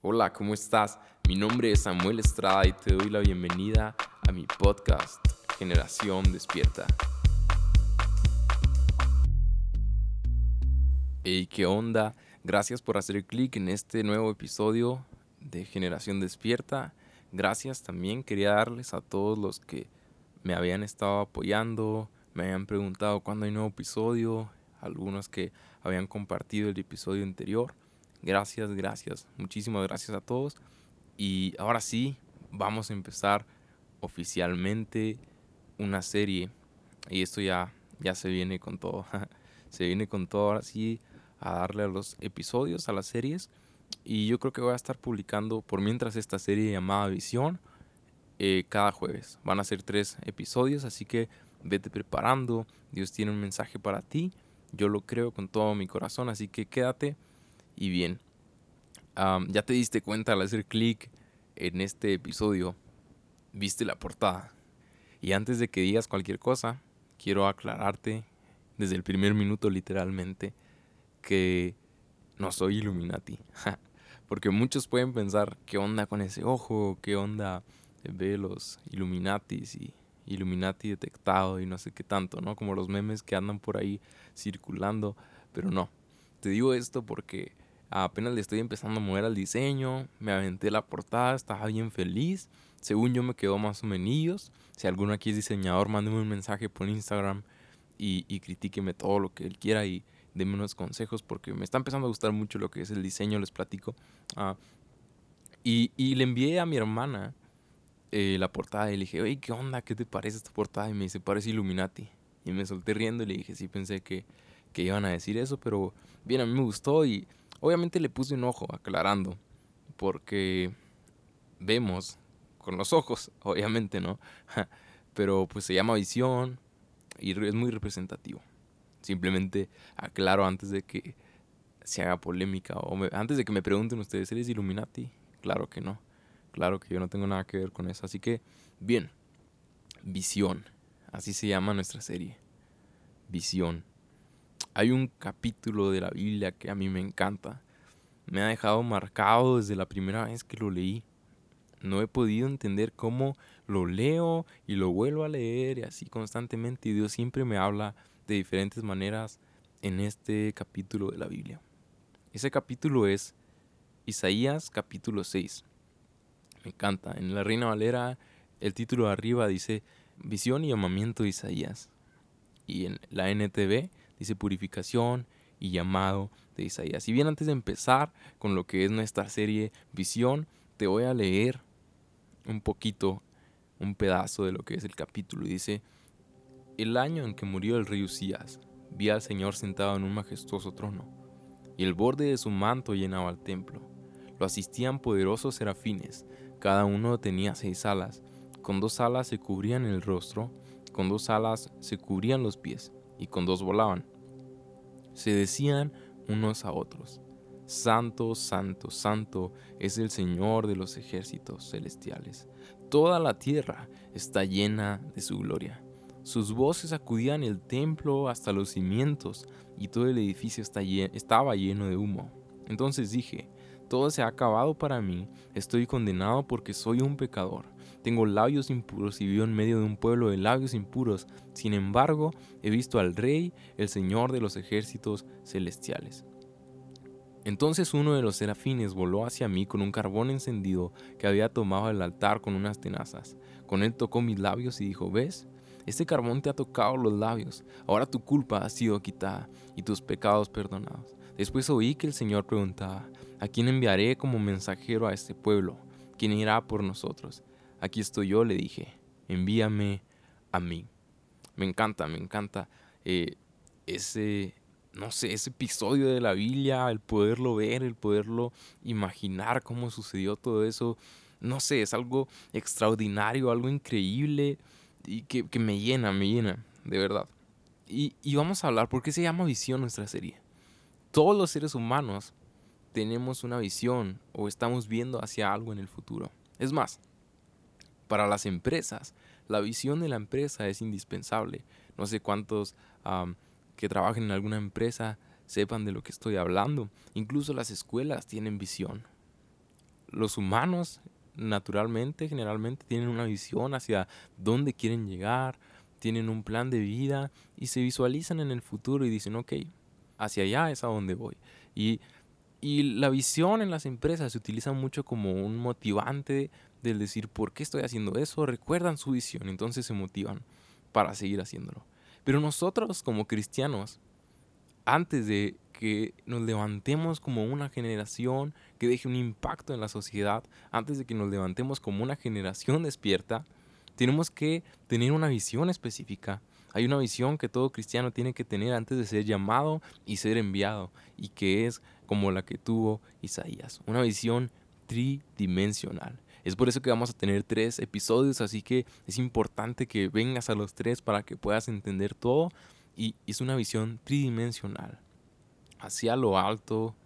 Hola, ¿cómo estás? Mi nombre es Samuel Estrada y te doy la bienvenida a mi podcast Generación Despierta. Hey, ¿qué onda? Gracias por hacer clic en este nuevo episodio de Generación Despierta. Gracias también quería darles a todos los que me habían estado apoyando, me habían preguntado cuándo hay nuevo episodio, algunos que habían compartido el episodio anterior. Gracias, gracias, muchísimas gracias a todos. Y ahora sí, vamos a empezar oficialmente una serie. Y esto ya, ya se viene con todo. se viene con todo ahora sí a darle a los episodios, a las series. Y yo creo que voy a estar publicando por mientras esta serie llamada Visión eh, cada jueves. Van a ser tres episodios, así que vete preparando. Dios tiene un mensaje para ti. Yo lo creo con todo mi corazón, así que quédate y bien. ya te diste cuenta al hacer clic en este episodio, viste la portada. Y antes de que digas cualquier cosa, quiero aclararte desde el primer minuto literalmente que no soy Illuminati. Porque muchos pueden pensar, ¿qué onda con ese ojo? ¿Qué onda ve los Illuminatis y Illuminati detectado y no sé qué tanto, ¿no? Como los memes que andan por ahí circulando, pero no. Te digo esto porque apenas le estoy empezando a mover al diseño, me aventé la portada, estaba bien feliz. Según yo me quedó más o menos. Si alguno aquí es diseñador, mándeme un mensaje por Instagram y, y critíqueme todo lo que él quiera y déme unos consejos porque me está empezando a gustar mucho lo que es el diseño, les platico. Ah, y, y le envié a mi hermana eh, la portada y le dije, oye, ¿qué onda? ¿Qué te parece esta portada? Y me dice, parece Illuminati. Y me solté riendo y le dije, sí, pensé que, que iban a decir eso, pero bien, a mí me gustó y obviamente le puse un ojo aclarando, porque vemos con los ojos, obviamente, ¿no? pero pues se llama visión y es muy representativo. Simplemente aclaro antes de que se haga polémica o antes de que me pregunten ustedes, ¿eres Illuminati? Claro que no. Claro que yo no tengo nada que ver con eso. Así que, bien, visión. Así se llama nuestra serie. Visión. Hay un capítulo de la Biblia que a mí me encanta. Me ha dejado marcado desde la primera vez que lo leí. No he podido entender cómo lo leo y lo vuelvo a leer y así constantemente. Y Dios siempre me habla de diferentes maneras en este capítulo de la Biblia. Ese capítulo es Isaías capítulo 6 me encanta. En la Reina Valera el título de arriba dice Visión y llamamiento de Isaías. Y en la NTV dice Purificación y llamado de Isaías. Y bien antes de empezar con lo que es nuestra serie Visión, te voy a leer un poquito, un pedazo de lo que es el capítulo. Dice, el año en que murió el rey Usías, vi al Señor sentado en un majestuoso trono, y el borde de su manto llenaba el templo. Lo asistían poderosos serafines, cada uno tenía seis alas. Con dos alas se cubrían el rostro, con dos alas se cubrían los pies, y con dos volaban. Se decían unos a otros, Santo, Santo, Santo es el Señor de los ejércitos celestiales. Toda la tierra está llena de su gloria. Sus voces acudían el templo hasta los cimientos, y todo el edificio estaba lleno de humo. Entonces dije, todo se ha acabado para mí, estoy condenado porque soy un pecador. Tengo labios impuros y vivo en medio de un pueblo de labios impuros. Sin embargo, he visto al Rey, el Señor de los ejércitos celestiales. Entonces uno de los serafines voló hacia mí con un carbón encendido que había tomado del altar con unas tenazas. Con él tocó mis labios y dijo, ¿ves? Este carbón te ha tocado los labios. Ahora tu culpa ha sido quitada y tus pecados perdonados. Después oí que el Señor preguntaba, ¿A quién enviaré como mensajero a este pueblo? ¿Quién irá por nosotros? Aquí estoy yo, le dije, envíame a mí. Me encanta, me encanta eh, ese, no sé, ese episodio de la Biblia, el poderlo ver, el poderlo imaginar cómo sucedió todo eso. No sé, es algo extraordinario, algo increíble y que, me llena, me llena, de verdad. Y, y vamos a hablar, ¿por qué se llama visión nuestra serie? Todos los seres humanos tenemos una visión o estamos viendo hacia algo en el futuro. Es más, para las empresas, la visión de la empresa es indispensable. No sé cuántos que trabajen en alguna empresa sepan de lo que estoy hablando. Incluso las escuelas tienen visión. los humanos naturalmente, generalmente tienen una visión hacia dónde quieren llegar, tienen un plan de vida y se visualizan en el futuro y dicen, ok, hacia allá es a donde voy. Y, y la visión en las empresas se utiliza mucho como un motivante del decir, ¿por qué estoy haciendo eso? Recuerdan su visión, entonces se motivan para seguir haciéndolo. Pero nosotros como cristianos, antes de que nos levantemos como una generación que deje un impacto en la sociedad, antes de que nos levantemos como una generación despierta, tenemos que tener una visión específica. Hay una visión que todo cristiano tiene que tener antes de ser llamado y ser enviado, y que es como la que tuvo Isaías, una visión tridimensional. Es por eso que vamos a tener tres episodios, así que es importante que vengas a los tres para que puedas entender todo. Y es una visión tridimensional, hacia lo alto,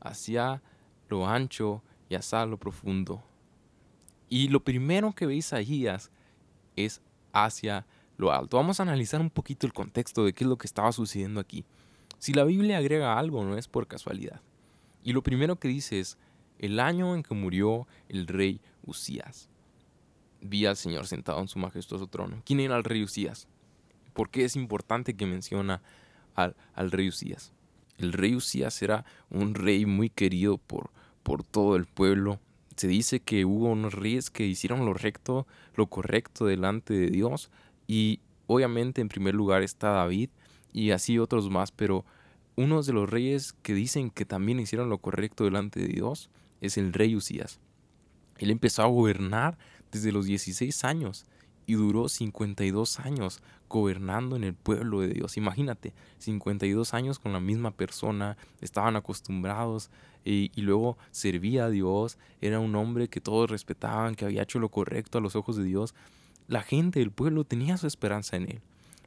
hacia lo ancho y hacia lo profundo. Y lo primero que ve Isaías es hacia lo alto. Vamos a analizar un poquito el contexto de qué es lo que estaba sucediendo aquí. Si la Biblia agrega algo, no es por casualidad. Y lo primero que dice es, el año en que murió el rey Usías. Vi al Señor sentado en su majestuoso trono. ¿Quién era el rey Usías? ¿Por qué es importante que menciona al, rey Usías? El rey Usías era un rey muy querido por, por todo el pueblo. Se dice que hubo unos reyes que hicieron lo recto, lo correcto delante de Dios. Y obviamente en primer lugar está David y así otros más, pero uno de los reyes que dicen que también hicieron lo correcto delante de Dios es el rey Usías. Él empezó a gobernar desde los 16 años y duró 52 años gobernando en el pueblo de Dios. Imagínate, 52 años con la misma persona, estaban acostumbrados y, y, luego servía a Dios, era un hombre que todos respetaban, que había hecho lo correcto a los ojos de Dios. La gente del pueblo tenía su esperanza en él.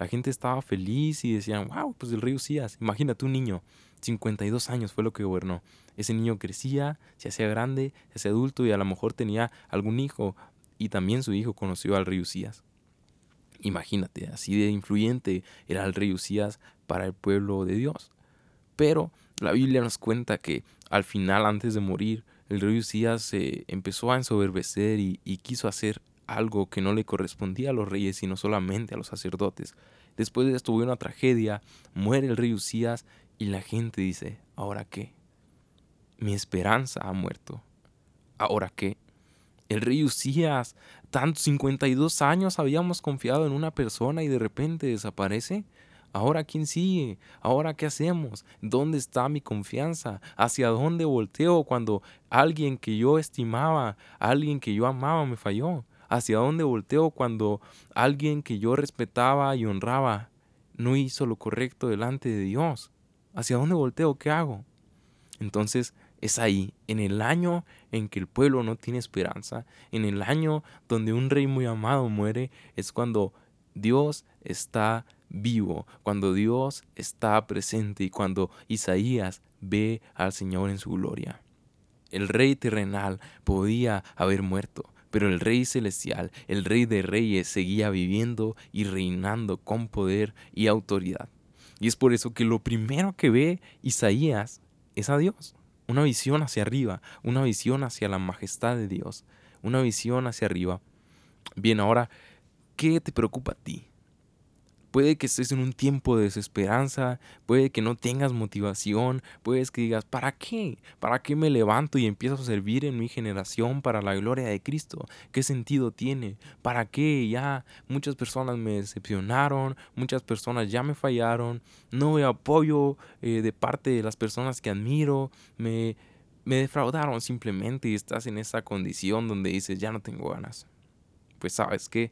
La gente estaba feliz y decían, wow, pues el rey Usías, imagínate un niño, 52 años fue lo que gobernó. Ese niño crecía, se hacía grande, se hacía adulto y a lo mejor tenía algún hijo y también su hijo conoció al rey Usías. Imagínate, así de influyente era el rey Usías para el pueblo de Dios. Pero la Biblia nos cuenta que al final, antes de morir, el rey Usías se empezó a ensoberbecer y, y quiso hacer algo que no le correspondía a los reyes, sino solamente a los sacerdotes. Después de esto hubo una tragedia, muere el rey Usías y la gente dice, ¿ahora qué? Mi esperanza ha muerto. ¿Ahora qué? El rey Usías, tantos 52 años habíamos confiado en una persona y de repente desaparece. ¿Ahora quién sigue? ¿Ahora qué hacemos? ¿Dónde está mi confianza? ¿Hacia dónde volteo cuando alguien que yo estimaba, alguien que yo amaba me falló? Hacia dónde volteo cuando alguien que yo respetaba y honraba no hizo lo correcto delante de Dios. ¿Hacia dónde volteo? ¿Qué hago? Entonces es ahí, en el año en que el pueblo no tiene esperanza, en el año donde un rey muy amado muere, es cuando Dios está vivo, cuando Dios está presente y cuando Isaías ve al Señor en su gloria. El rey terrenal podía haber muerto, pero el Rey Celestial, el Rey de Reyes, seguía viviendo y reinando con poder y autoridad. Y es por eso que lo primero que ve Isaías es a Dios. Una visión hacia arriba, una visión hacia la majestad de Dios, una visión hacia arriba. Bien, ahora, ¿qué te preocupa a ti? Puede que estés en un tiempo de desesperanza, puede que no tengas motivación, puedes que digas, ¿para qué? ¿Para qué me levanto y empiezo a servir en mi generación para la gloria de Cristo? ¿Qué sentido tiene? ¿Para qué? Ya muchas personas me decepcionaron, muchas personas ya me fallaron, no veo apoyo eh, de parte de las personas que admiro, me, me defraudaron simplemente y estás en esa condición donde dices, ya no tengo ganas. Pues sabes qué?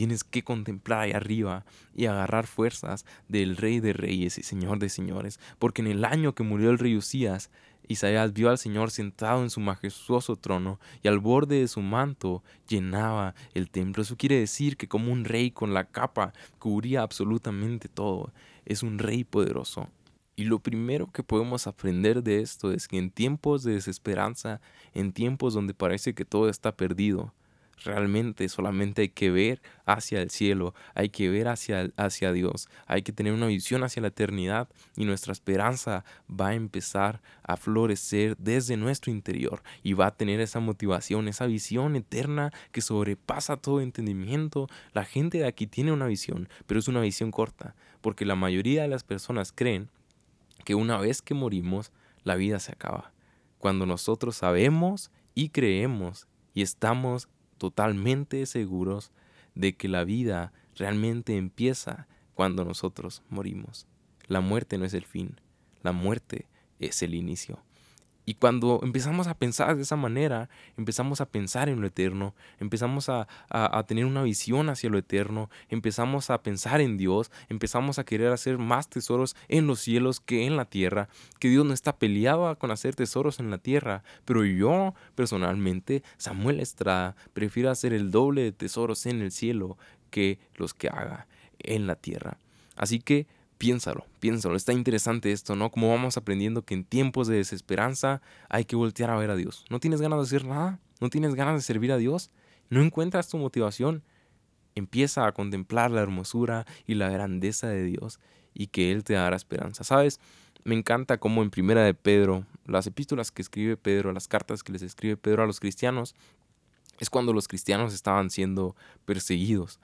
Tienes que contemplar ahí arriba y agarrar fuerzas del Rey de Reyes y Señor de Señores, porque en el año que murió el rey Usías, Isaías vio al Señor sentado en su majestuoso trono y al borde de su manto llenaba el templo. Eso quiere decir que como un rey con la capa cubría absolutamente todo, es un rey poderoso. Y lo primero que podemos aprender de esto es que en tiempos de desesperanza, en tiempos donde parece que todo está perdido, realmente solamente hay que ver hacia el cielo, hay que ver hacia, hacia Dios, hay que tener una visión hacia la eternidad y nuestra esperanza va a empezar a florecer desde nuestro interior y va a tener esa motivación, esa visión eterna que sobrepasa todo entendimiento. La gente de aquí tiene una visión, pero es una visión corta, porque la mayoría de las personas creen que una vez que morimos, la vida se acaba. Cuando nosotros sabemos y creemos y estamos totalmente seguros de que la vida realmente empieza cuando nosotros morimos. La muerte no es el fin, la muerte es el inicio. Y cuando empezamos a pensar de esa manera, empezamos a pensar en lo eterno, empezamos a, tener una visión hacia lo eterno, empezamos a pensar en Dios, empezamos a querer hacer más tesoros en los cielos que en la tierra, que Dios no está peleado con hacer tesoros en la tierra, pero yo personalmente, Samuel Estrada, prefiero hacer el doble de tesoros en el cielo que los que haga en la tierra. Así que Piénsalo, piénsalo, está interesante esto, ¿no? Como vamos aprendiendo que en tiempos de desesperanza hay que voltear a ver a Dios. ¿No tienes ganas de hacer nada? ¿No tienes ganas de servir a Dios? ¿No encuentras tu motivación? Empieza a contemplar la hermosura y la grandeza de Dios y que Él te dará esperanza. ¿Sabes? Me encanta cómo en Primera de Pedro, las epístolas que escribe Pedro, las cartas que les escribe Pedro a los cristianos, es cuando los cristianos estaban siendo perseguidos.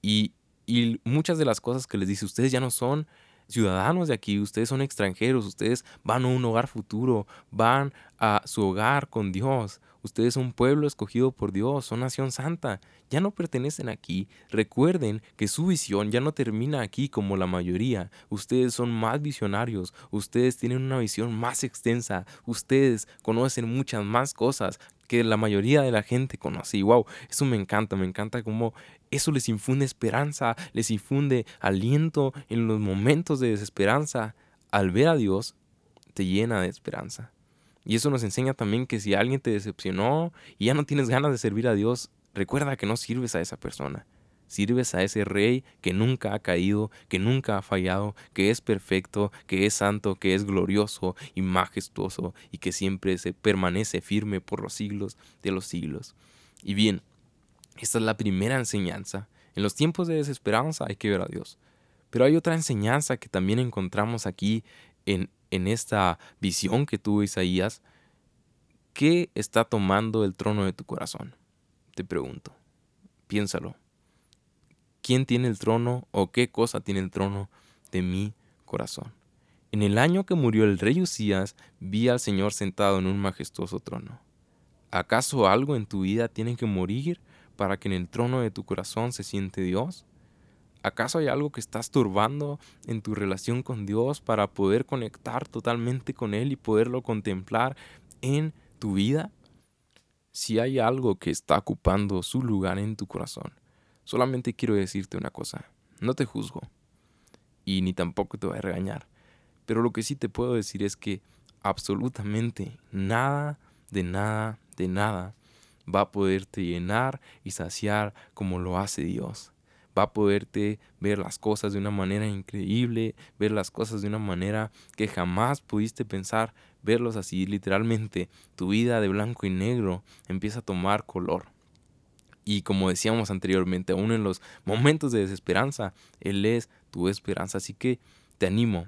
Y y muchas de las cosas que les dice, ustedes ya no son ciudadanos de aquí, ustedes son extranjeros, ustedes van a un hogar futuro, van a su hogar con Dios, ustedes son pueblo escogido por Dios, son nación santa, ya no pertenecen aquí. Recuerden que su visión ya no termina aquí como la mayoría, ustedes son más visionarios, ustedes tienen una visión más extensa, ustedes conocen muchas más cosas que la mayoría de la gente conoce. Y wow, eso me encanta, me encanta cómo eso les infunde esperanza, les infunde aliento en los momentos de desesperanza. Al ver a Dios, te llena de esperanza. Y eso nos enseña también que si alguien te decepcionó y ya no tienes ganas de servir a Dios, recuerda que no sirves a esa persona. Sirves a ese rey que nunca ha caído, que nunca ha fallado, que es perfecto, que es santo, que es glorioso y majestuoso y que siempre se permanece firme por los siglos de los siglos. Y bien, esta es la primera enseñanza. En los tiempos de desesperanza hay que ver a Dios. Pero hay otra enseñanza que también encontramos aquí en, en esta visión que tuvo Isaías. ¿Qué está tomando el trono de tu corazón? Te pregunto. Piénsalo. ¿Quién tiene el trono o qué cosa tiene el trono de mi corazón? En el año que murió el rey Usías, vi al Señor sentado en un majestuoso trono. ¿Acaso algo en tu vida tiene que morir para que en el trono de tu corazón se siente Dios? ¿Acaso hay algo que estás turbando en tu relación con Dios para poder conectar totalmente con Él y poderlo contemplar en tu vida? Si hay algo que está ocupando su lugar en tu corazón, solamente quiero decirte una cosa, no te juzgo y ni tampoco te voy a regañar, pero lo que sí te puedo decir es que absolutamente nada, de nada, de nada va a poderte llenar y saciar como lo hace Dios. Va a poderte ver las cosas de una manera increíble, ver las cosas de una manera que jamás pudiste pensar, verlos así literalmente. Tu vida de blanco y negro empieza a tomar color. Y como decíamos anteriormente, aún en los momentos de desesperanza, Él es tu esperanza. Así que te animo,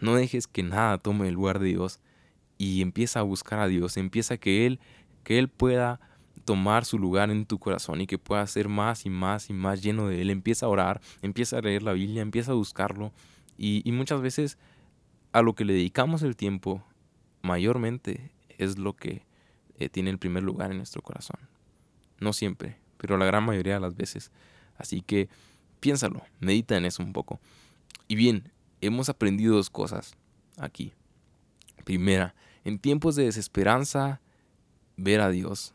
no dejes que nada tome el lugar de Dios y empieza a buscar a Dios, empieza que Él, que Él pueda tomar su lugar en tu corazón y que pueda ser más y más y más lleno de Él. Empieza a orar, empieza a leer la Biblia, empieza a buscarlo y, muchas veces a lo que le dedicamos el tiempo mayormente es lo que eh, tiene el primer lugar en nuestro corazón. No siempre, pero la gran mayoría de las veces. Así que piénsalo, medita en eso un poco. Y bien, hemos aprendido dos cosas aquí. Primera, en tiempos de desesperanza, ver a Dios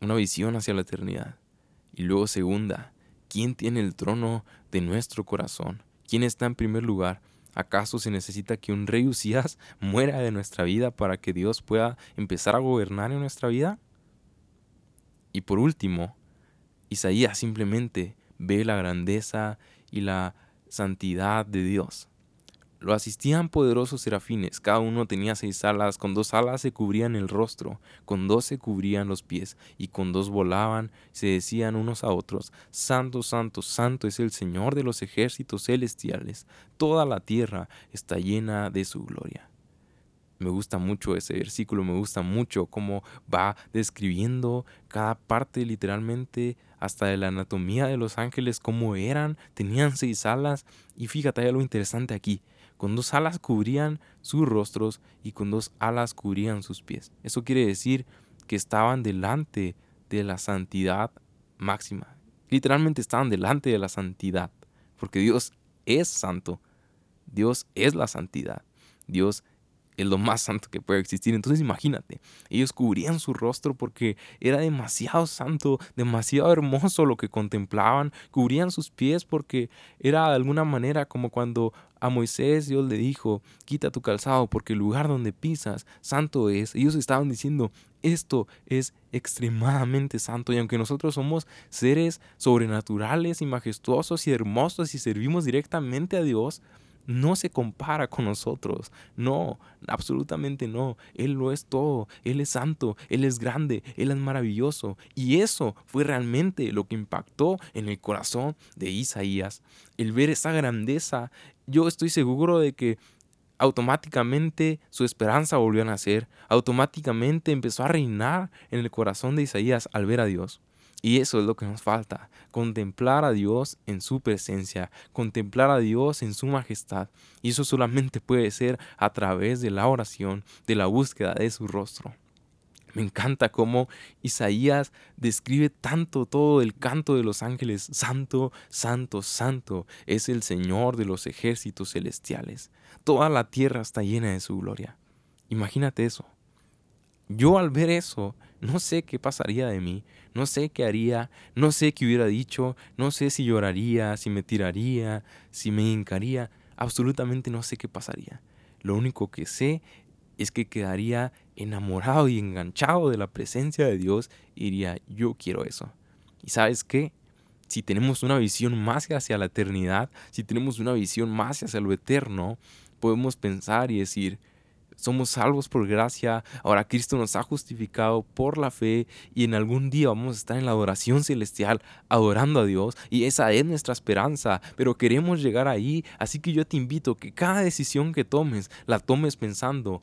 una visión hacia la eternidad. Y luego segunda, ¿quién tiene el trono de nuestro corazón? ¿Quién está en primer lugar? ¿Acaso se necesita que un rey Usías muera de nuestra vida para que Dios pueda empezar a gobernar en nuestra vida? Y por último, Isaías simplemente ve la grandeza y la santidad de Dios. Lo asistían poderosos serafines, cada uno tenía seis alas, con dos alas se cubrían el rostro, con dos se cubrían los pies, y con dos volaban, se decían unos a otros, Santo, Santo, Santo es el Señor de los ejércitos celestiales, toda la tierra está llena de su gloria. Me gusta mucho ese versículo, me gusta mucho cómo va describiendo cada parte literalmente, hasta de la anatomía de los ángeles, cómo eran, tenían seis alas, y fíjate, hay algo interesante aquí con dos alas cubrían sus rostros y con dos alas cubrían sus pies. Eso quiere decir que estaban delante de la santidad máxima. Literalmente estaban delante de la santidad, porque Dios es santo. Dios es la santidad. Dios es lo más santo que puede existir. Entonces imagínate, ellos cubrían su rostro porque era demasiado santo, demasiado hermoso lo que contemplaban, cubrían sus pies porque era de alguna manera como cuando a Moisés Dios le dijo, quita tu calzado porque el lugar donde pisas santo es. Ellos estaban diciendo, esto es extremadamente santo y aunque nosotros somos seres sobrenaturales y majestuosos y hermosos y servimos directamente a Dios, no se compara con nosotros. No, absolutamente no. Él lo es todo. Él es santo, Él es grande, Él es maravilloso. Y eso fue realmente lo que impactó en el corazón de Isaías. El ver esa grandeza, yo estoy seguro de que automáticamente su esperanza volvió a nacer, automáticamente empezó a reinar en el corazón de Isaías al ver a Dios. Y eso es lo que nos falta, contemplar a Dios en su presencia, contemplar a Dios en su majestad. Y eso solamente puede ser a través de la oración, de la búsqueda de su rostro. Me encanta cómo Isaías describe tanto todo el canto de los ángeles. Santo, santo, santo es el Señor de los ejércitos celestiales. Toda la tierra está llena de su gloria. Imagínate eso. Yo al ver eso, no sé qué pasaría de mí, no sé qué haría, no sé qué hubiera dicho, no sé si lloraría, si me tiraría, si me hincaría, absolutamente no sé qué pasaría. Lo único que sé es que quedaría enamorado y enganchado de la presencia de Dios y diría, yo quiero eso. ¿Y sabes qué? Si tenemos una visión más hacia la eternidad, si tenemos una visión más hacia lo eterno, podemos pensar y decir, somos salvos por gracia, ahora Cristo nos ha justificado por la fe y en algún día vamos a estar en la adoración celestial adorando a Dios y esa es nuestra esperanza, pero queremos llegar ahí, así que yo te invito que cada decisión que tomes la tomes pensando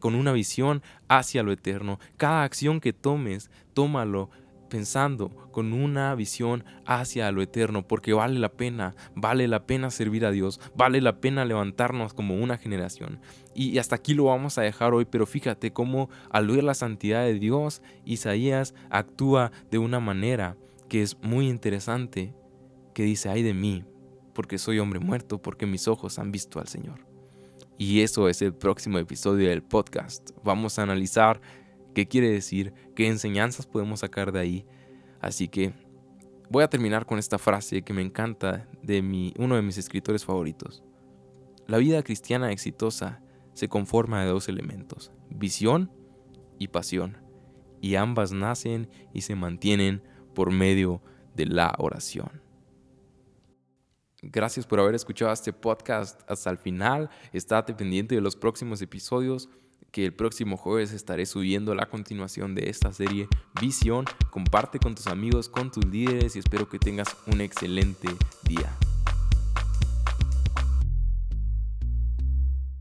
con una visión hacia lo eterno, cada acción que tomes, tómalo pensando con una visión hacia lo eterno, porque vale la pena, vale la pena servir a Dios, vale la pena levantarnos como una generación. Y hasta aquí lo vamos a dejar hoy, pero fíjate cómo al ver la santidad de Dios, Isaías actúa de una manera que es muy interesante, que dice, ay de mí, porque soy hombre muerto, porque mis ojos han visto al Señor. Y eso es el próximo episodio del podcast. Vamos a analizar qué quiere decir, qué enseñanzas podemos sacar de ahí. Así que voy a terminar con esta frase que me encanta de mi, uno de mis escritores favoritos. La vida cristiana exitosa se conforma de dos elementos, visión y pasión, y ambas nacen y se mantienen por medio de la oración. Gracias por haber escuchado este podcast hasta el final. Estate pendiente de los próximos episodios que el próximo jueves estaré subiendo la continuación de esta serie Visión. Comparte con tus amigos, con tus líderes y espero que tengas un excelente día.